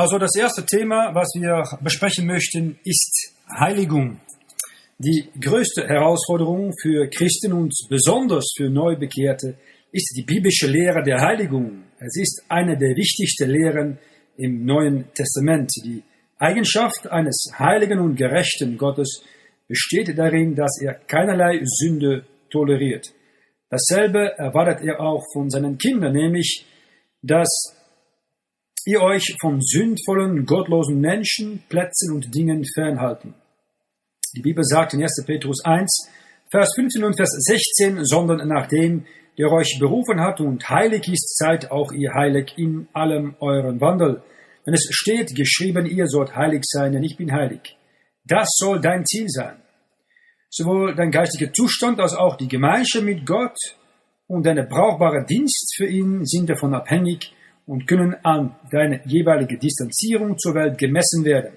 Also das erste Thema, was wir besprechen möchten, ist Heiligung. Die größte Herausforderung für Christen und besonders für Neubekehrte ist die biblische Lehre der Heiligung. Es ist eine der wichtigsten Lehren im Neuen Testament. Die Eigenschaft eines heiligen und gerechten Gottes besteht darin, dass er keinerlei Sünde toleriert. Dasselbe erwartet er auch von seinen Kindern, nämlich, dass ihr euch von sündvollen, gottlosen Menschen, Plätzen und Dingen fernhalten. Die Bibel sagt in 1. Petrus 1, Vers 15 und Vers 16, sondern nachdem der euch berufen hat und heilig ist, seid auch ihr heilig in allem euren Wandel. Wenn es steht, geschrieben, ihr sollt heilig sein, denn ich bin heilig. Das soll dein Ziel sein. Sowohl dein geistiger Zustand als auch die Gemeinschaft mit Gott und deine brauchbare Dienst für ihn sind davon abhängig, und können an deine jeweilige Distanzierung zur Welt gemessen werden.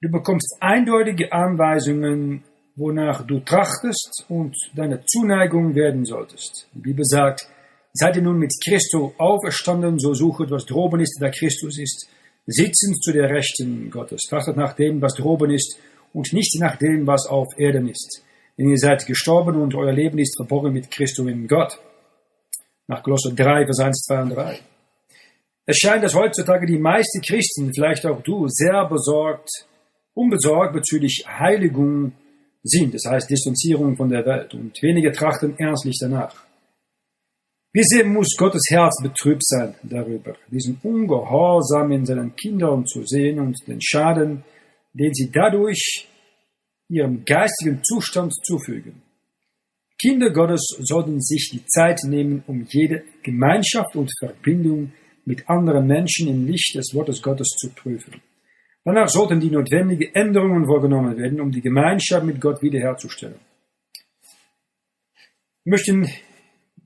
Du bekommst eindeutige Anweisungen, wonach du trachtest und deine Zuneigung werden solltest. Die Bibel sagt, seid ihr nun mit Christo auferstanden, so suchet, was droben ist, da Christus ist, sitzend zu der Rechten Gottes. Trachtet nach dem, was droben ist und nicht nach dem, was auf Erden ist. Denn ihr seid gestorben und euer Leben ist verborgen mit Christo in Gott nach Kolosser 3, Vers 1, 2 und 3. Es scheint, dass heutzutage die meisten Christen, vielleicht auch du, sehr besorgt, unbesorgt bezüglich Heiligung sind, das heißt Distanzierung von der Welt, und wenige trachten ernstlich danach. Wie sehr muss Gottes Herz betrübt sein darüber, diesen Ungehorsam in seinen Kindern zu sehen und den Schaden, den sie dadurch ihrem geistigen Zustand zufügen. Kinder Gottes sollten sich die Zeit nehmen, um jede Gemeinschaft und Verbindung mit anderen Menschen im Licht des Wortes Gottes zu prüfen. Danach sollten die notwendigen Änderungen vorgenommen werden, um die Gemeinschaft mit Gott wiederherzustellen. Wir möchten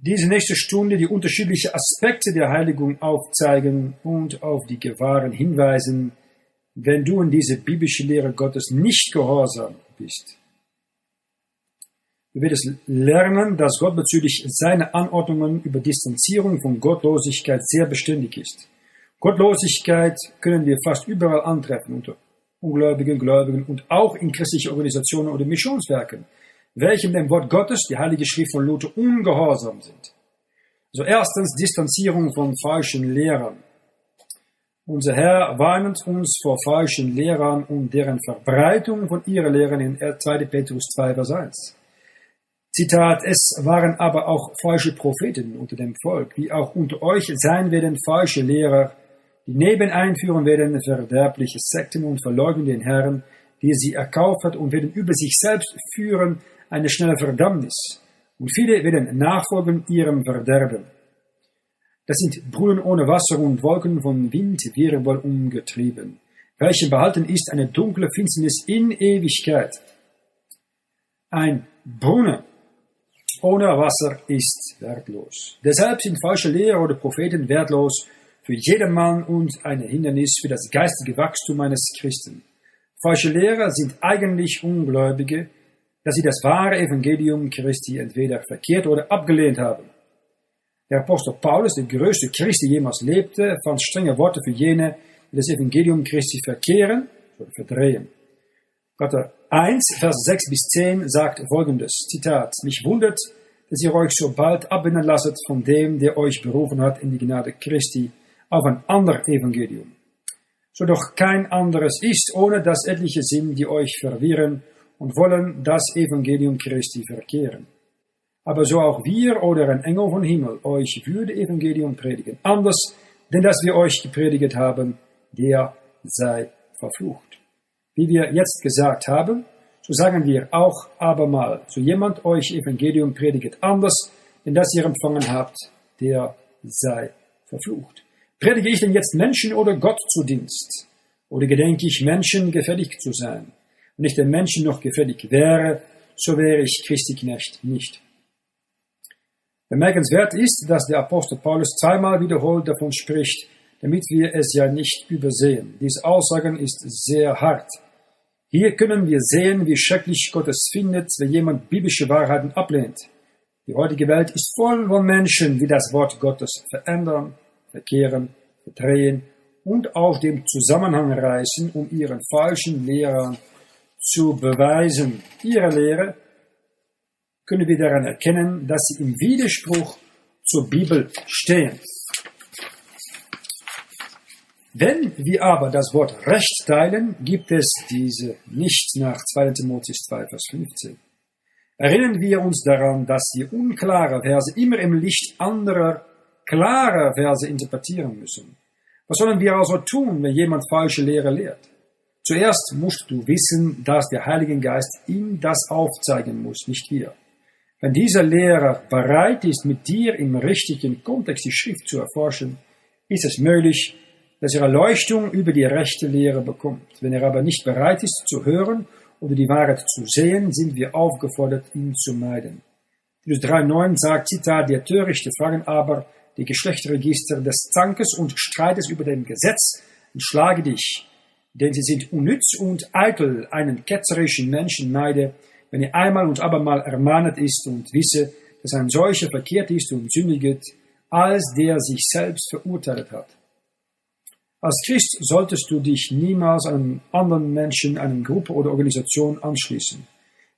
diese nächste Stunde die unterschiedlichen Aspekte der Heiligung aufzeigen und auf die Gefahren hinweisen, wenn du in diese biblische Lehre Gottes nicht gehorsam bist. Du wirst lernen, dass Gott bezüglich seiner Anordnungen über Distanzierung von Gottlosigkeit sehr beständig ist. Gottlosigkeit können wir fast überall antreffen, unter Ungläubigen, Gläubigen und auch in christlichen Organisationen oder Missionswerken, welchen dem Wort Gottes, die Heilige Schrift von Luther, ungehorsam sind. So erstens Distanzierung von falschen Lehrern. Unser Herr warnt uns vor falschen Lehrern und deren Verbreitung von ihren Lehren in 2. Petrus 2, Vers 1. Zitat, es waren aber auch falsche Propheten unter dem Volk, wie auch unter euch sein werden falsche Lehrer, die neben einführen werden verderbliche Sekten und verleugnen den Herrn, die sie erkauft hat und werden über sich selbst führen eine schnelle Verdammnis. Und viele werden nachfolgen ihrem Verderben. Das sind Brunnen ohne Wasser und Wolken von Windwirbel umgetrieben, welchen behalten ist eine dunkle Finsternis in Ewigkeit. Ein Brunnen ohne Wasser ist wertlos. Deshalb sind falsche Lehrer oder Propheten wertlos für jedermann und ein Hindernis für das geistige Wachstum eines Christen. Falsche Lehrer sind eigentlich Ungläubige, dass sie das wahre Evangelium Christi entweder verkehrt oder abgelehnt haben. Der Apostel Paulus, der größte Christ, der jemals lebte, fand strenge Worte für jene, die das Evangelium Christi verkehren oder verdrehen. Galater 1, Vers 6 bis 10 sagt folgendes, Zitat, mich wundert, dass ihr euch so bald abbinden lasset von dem, der euch berufen hat in die Gnade Christi, auf ein anderes Evangelium. So doch kein anderes ist, ohne dass etliche sind, die euch verwirren und wollen das Evangelium Christi verkehren. Aber so auch wir oder ein Engel vom Himmel euch würde Evangelium predigen, anders, denn dass wir euch gepredigt haben, der sei verflucht. Wie wir jetzt gesagt haben, so sagen wir auch abermal, so jemand euch Evangelium predigt anders, denn das ihr empfangen habt, der sei verflucht. Predige ich denn jetzt Menschen oder Gott zu Dienst? Oder gedenke ich Menschen gefällig zu sein? Wenn ich den Menschen noch gefällig wäre, so wäre ich Christi Knecht nicht. Bemerkenswert ist, dass der Apostel Paulus zweimal wiederholt davon spricht, damit wir es ja nicht übersehen. Diese Aussagen ist sehr hart. Hier können wir sehen, wie schrecklich Gott es findet, wenn jemand biblische Wahrheiten ablehnt. Die heutige Welt ist voll von Menschen, die das Wort Gottes verändern, verkehren, verdrehen und aus dem Zusammenhang reißen, um ihren falschen Lehrern zu beweisen. Ihre Lehre können wir daran erkennen, dass sie im Widerspruch zur Bibel stehen. Wenn wir aber das Wort Recht teilen, gibt es diese nicht nach 2 Timotheus 2, Vers 15. Erinnern wir uns daran, dass wir unklare Verse immer im Licht anderer klarer Verse interpretieren müssen. Was sollen wir also tun, wenn jemand falsche Lehre lehrt? Zuerst musst du wissen, dass der Heilige Geist ihm das aufzeigen muss, nicht wir. Wenn dieser Lehrer bereit ist, mit dir im richtigen Kontext die Schrift zu erforschen, ist es möglich, dass er Erleuchtung über die rechte Lehre bekommt. Wenn er aber nicht bereit ist zu hören oder die Wahrheit zu sehen, sind wir aufgefordert, ihn zu meiden. Titus 3,9 sagt, Zitat, der Törichte fragen aber die Geschlechterregister des Zankes und Streites über dem Gesetz und schlage dich, denn sie sind unnütz und eitel, einen ketzerischen Menschen meide, wenn er einmal und abermal ermahnet ist und wisse, dass ein solcher verkehrt ist und sündiget, als der sich selbst verurteilt hat. Als Christ solltest du dich niemals einem anderen Menschen, einer Gruppe oder Organisation anschließen,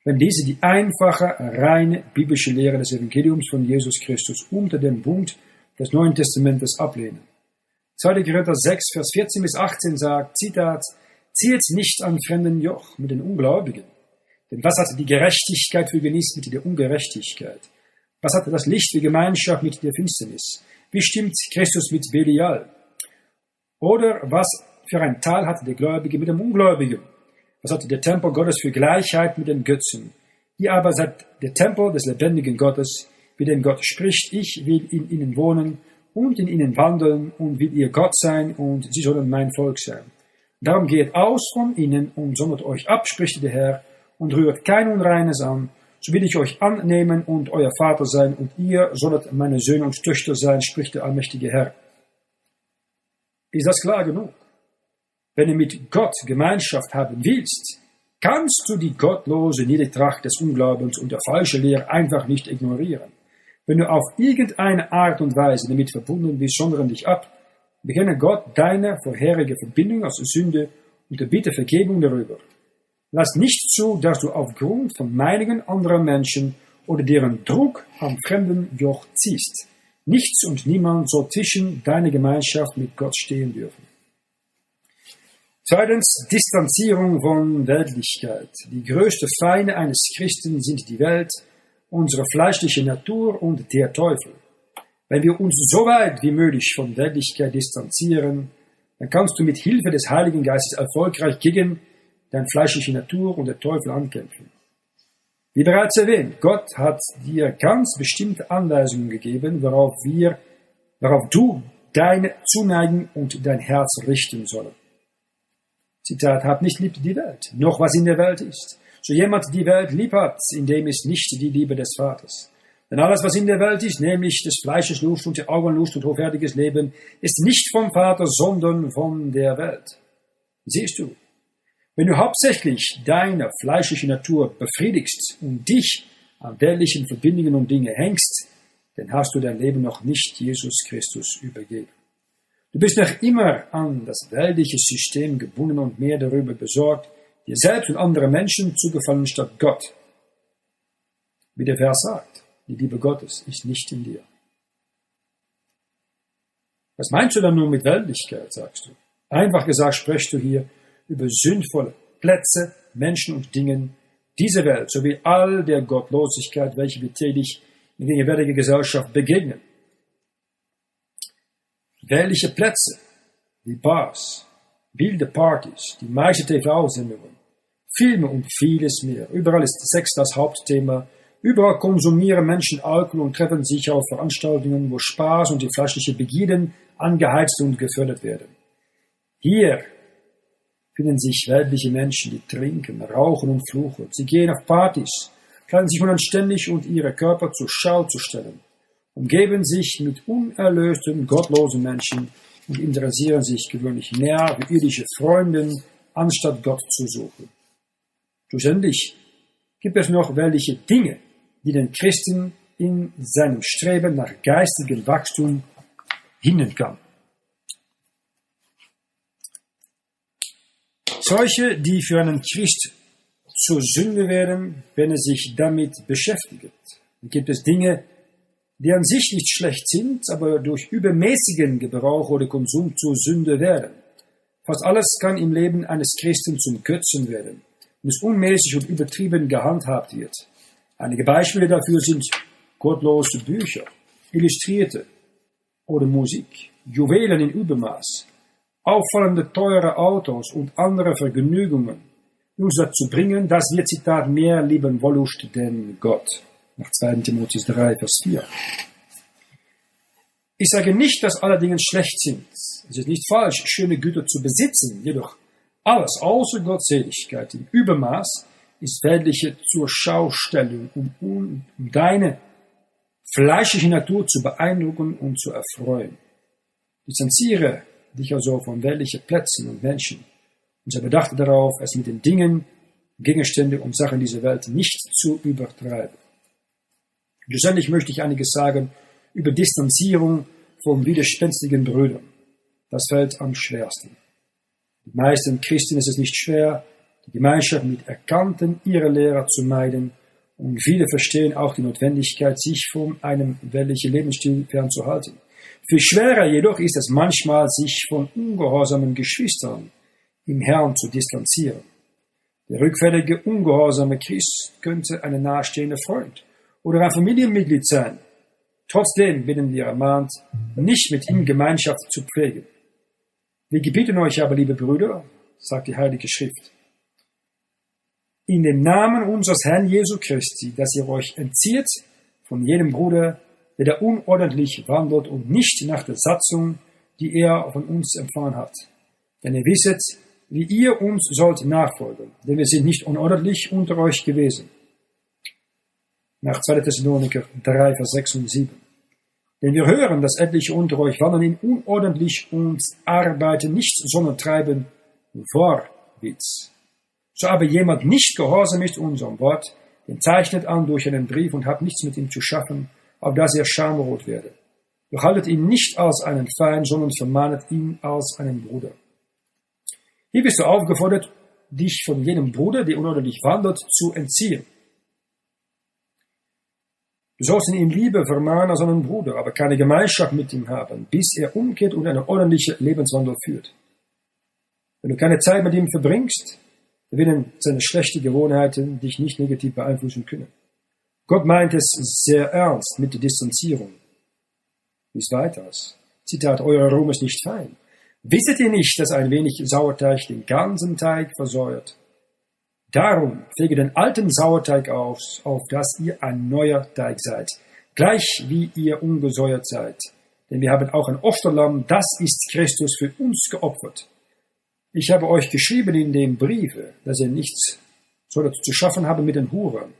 wenn diese die einfache, reine biblische Lehre des Evangeliums von Jesus Christus unter dem Bund des Neuen Testamentes ablehnen. 2. Korinther 6, Vers 14 bis 18 sagt, Zitat, zieht nicht an fremden Joch mit den Ungläubigen. Denn was hat die Gerechtigkeit für genießt mit der Ungerechtigkeit? Was hat das Licht für Gemeinschaft mit der Finsternis? Wie stimmt Christus mit Belial? Oder was für ein Teil hatte der Gläubige mit dem Ungläubigen? Was hatte der Tempel Gottes für Gleichheit mit den Götzen? Ihr aber seid der Tempel des lebendigen Gottes, wie denn Gott spricht, ich will in ihnen wohnen und in ihnen wandeln und will ihr Gott sein und sie sollen mein Volk sein. Darum geht aus von ihnen und sondert euch ab, spricht der Herr, und rührt kein Unreines an, so will ich euch annehmen und euer Vater sein, und ihr sollt meine Söhne und Töchter sein, spricht der allmächtige Herr. Ist das klar genug? Wenn du mit Gott Gemeinschaft haben willst, kannst du die gottlose Niedertracht des Unglaubens und der falschen Lehre einfach nicht ignorieren. Wenn du auf irgendeine Art und Weise damit verbunden bist, sondern dich ab, bekenne Gott deine vorherige Verbindung aus Sünde und bitte Vergebung darüber. Lass nicht zu, dass du aufgrund von Meinungen anderer Menschen oder deren Druck am fremden Joch ziehst. Nichts und niemand soll zwischen deiner Gemeinschaft mit Gott stehen dürfen. Zweitens, Distanzierung von Weltlichkeit. Die größte Feinde eines Christen sind die Welt, unsere fleischliche Natur und der Teufel. Wenn wir uns so weit wie möglich von Weltlichkeit distanzieren, dann kannst du mit Hilfe des Heiligen Geistes erfolgreich gegen deine fleischliche Natur und der Teufel ankämpfen. Wie bereits erwähnt, Gott hat dir ganz bestimmte Anweisungen gegeben, worauf wir, worauf du deine Zuneigung und dein Herz richten sollen. Zitat, hab nicht lieb die Welt, noch was in der Welt ist. So jemand die Welt lieb hat, in dem ist nicht die Liebe des Vaters. Denn alles, was in der Welt ist, nämlich des Fleisches Lust und der Augenlust und hochwertiges Leben, ist nicht vom Vater, sondern von der Welt. Siehst du, wenn du hauptsächlich deine fleischliche Natur befriedigst und dich an weltlichen Verbindungen und Dinge hängst, dann hast du dein Leben noch nicht Jesus Christus übergeben. Du bist noch immer an das weltliche System gebunden und mehr darüber besorgt, dir selbst und andere Menschen zu gefallen statt Gott. Wie der Vers sagt, die Liebe Gottes ist nicht in dir. Was meinst du dann nur mit Weltlichkeit, sagst du? Einfach gesagt sprichst du hier über sündvolle Plätze, Menschen und Dingen dieser Welt sowie all der Gottlosigkeit, welche wir täglich in der gegenwärtigen Gesellschaft begegnen. Welche Plätze, wie Bars, wilde Partys, die meisten TV-Sendungen, Filme und vieles mehr. Überall ist Sex das Hauptthema. Überall konsumieren Menschen Alkohol und treffen sich auf Veranstaltungen, wo Spaß und die fleischliche Begierden angeheizt und gefördert werden. Hier finden sich weltliche Menschen, die trinken, rauchen und fluchen. Sie gehen auf Partys, kleiden sich unanständig und ihre Körper zur Schau zu stellen, umgeben sich mit unerlösten, gottlosen Menschen und interessieren sich gewöhnlich mehr für irdische Freunden, anstatt Gott zu suchen. Schlussendlich gibt es noch welche Dinge, die den Christen in seinem Streben nach geistigem Wachstum hindern kann. Solche, die für einen Christ zur Sünde werden, wenn er sich damit beschäftigt. Dann gibt es Dinge, die an sich nicht schlecht sind, aber durch übermäßigen Gebrauch oder Konsum zur Sünde werden. Fast alles kann im Leben eines Christen zum Götzen werden, wenn es unmäßig und übertrieben gehandhabt wird. Einige Beispiele dafür sind gottlose Bücher, Illustrierte oder Musik, Juwelen in Übermaß, auffallende teure Autos und andere Vergnügungen, uns dazu bringen, dass wir, Zitat, mehr lieben Wollust denn Gott. Nach 2. Timotheus 3, Vers 4. Ich sage nicht, dass alle Dinge schlecht sind. Es ist nicht falsch, schöne Güter zu besitzen, jedoch alles außer Gottseligkeit im Übermaß ist weltliche zur Schaustellung, um, um, um deine fleischliche Natur zu beeindrucken und zu erfreuen. Distanziere dich also von weltlichen Plätzen und Menschen und sei bedacht darauf, es mit den Dingen, Gegenstände und Sachen dieser Welt nicht zu übertreiben. Schlussendlich möchte ich einiges sagen über Distanzierung von widerspenstigen Brüdern. Das fällt am schwersten. Die meisten Christen ist es nicht schwer, die Gemeinschaft mit Erkannten ihrer Lehrer zu meiden, und viele verstehen auch die Notwendigkeit, sich von einem weltlichen Lebensstil fernzuhalten. Viel schwerer jedoch ist es manchmal, sich von ungehorsamen Geschwistern im Herrn zu distanzieren. Der rückfällige, ungehorsame Christ könnte ein nahestehender Freund oder ein Familienmitglied sein. Trotzdem werden wir ermahnt, nicht mit ihm Gemeinschaft zu pflegen. Wir gebieten euch aber, liebe Brüder, sagt die Heilige Schrift, in dem Namen unseres Herrn Jesu Christi, dass ihr euch entzieht von jedem Bruder, der da unordentlich wandelt und nicht nach der Satzung, die er von uns empfangen hat. Denn ihr wisset, wie ihr uns sollt nachfolgen, denn wir sind nicht unordentlich unter euch gewesen. Nach 2. Thessaloniker 3, Vers 6 und 7. Denn wir hören, dass etliche unter euch wandern in unordentlich und arbeiten nicht, sondern treiben Vorwitz. So aber jemand nicht gehorsam ist unserem Wort, den zeichnet an durch einen Brief und hat nichts mit ihm zu schaffen, auf dass er schamrot werde. Doch haltet ihn nicht als einen Feind, sondern vermahnet ihn als einen Bruder. Hier bist du aufgefordert, dich von jenem Bruder, der unordentlich wandelt, zu entziehen. Du sollst ihn in Liebe vermahnen als einen Bruder, aber keine Gemeinschaft mit ihm haben, bis er umkehrt und einen ordentlichen Lebenswandel führt. Wenn du keine Zeit mit ihm verbringst, werden seine schlechten Gewohnheiten dich nicht negativ beeinflussen können. Gott meint es sehr ernst mit der Distanzierung. Wie es weiter ist. Zitat, euer Ruhm ist nicht fein. Wisset ihr nicht, dass ein wenig Sauerteig den ganzen Teig versäuert? Darum pflege den alten Sauerteig aus, auf dass ihr ein neuer Teig seid, gleich wie ihr ungesäuert seid. Denn wir haben auch ein Opferlamm, das ist Christus für uns geopfert. Ich habe euch geschrieben in dem Briefe, dass ihr nichts sollt zu schaffen haben mit den Huren.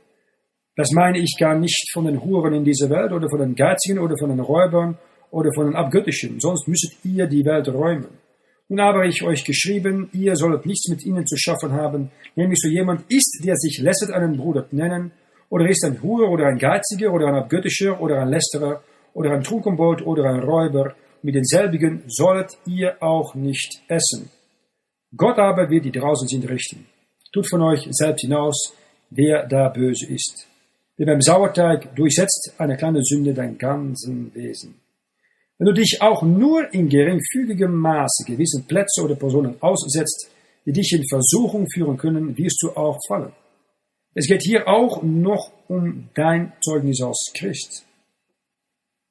Das meine ich gar nicht von den Huren in dieser Welt oder von den Geizigen oder von den Räubern oder von den Abgöttischen, sonst müsstet ihr die Welt räumen. Nun habe ich euch geschrieben, ihr sollt nichts mit ihnen zu schaffen haben, nämlich so jemand ist, der sich lässet einen Bruder nennen, oder ist ein Hure oder ein Geiziger oder ein Abgöttischer oder ein Lästerer oder ein Trunkenbold oder ein Räuber, mit denselbigen sollt ihr auch nicht essen. Gott aber wird die draußen sind richten. Tut von euch selbst hinaus, wer da böse ist. Wie beim Sauerteig durchsetzt eine kleine Sünde dein ganzen Wesen. Wenn du dich auch nur in geringfügigem Maße gewissen Plätze oder Personen aussetzt, die dich in Versuchung führen können, wirst du auch fallen. Es geht hier auch noch um dein Zeugnis als Christ.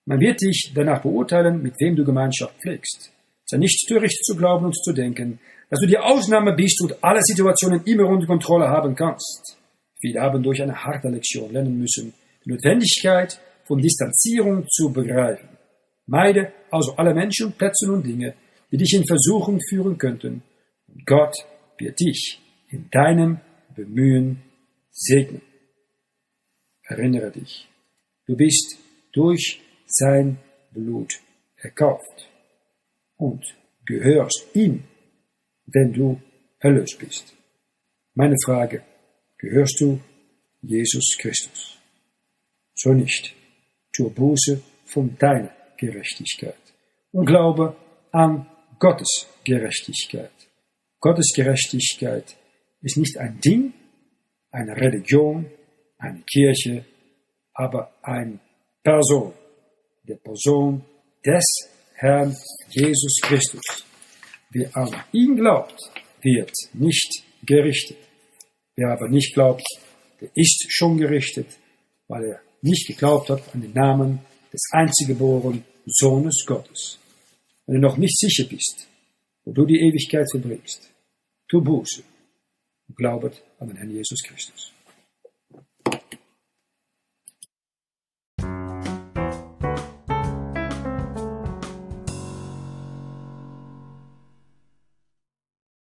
Man wird dich danach beurteilen, mit wem du Gemeinschaft pflegst. Sei nicht töricht zu glauben und zu denken, dass du die Ausnahme bist und alle Situationen immer unter Kontrolle haben kannst. Viele haben durch eine harte Lektion lernen müssen, die Notwendigkeit von Distanzierung zu begreifen. Meide also alle Menschen, Plätze und Dinge, die dich in Versuchung führen könnten. Und Gott wird dich in deinem Bemühen segnen. Erinnere dich, du bist durch sein Blut erkauft und gehörst ihm, wenn du erlöst bist. Meine Frage, gehörst du Jesus Christus? So nicht. Zur Buße von deiner Gerechtigkeit und glaube an Gottes Gerechtigkeit. Gottes Gerechtigkeit ist nicht ein Ding, eine Religion, eine Kirche, aber eine Person, die Person des Herrn Jesus Christus. Wer an ihn glaubt, wird nicht gerichtet. Wer aber nicht glaubt, der ist schon gerichtet, weil er nicht geglaubt hat an den Namen des einziggeborenen Sohnes Gottes. Wenn du noch nicht sicher bist, wo du die Ewigkeit verbringst, tu Buße und glaubet an den Herrn Jesus Christus.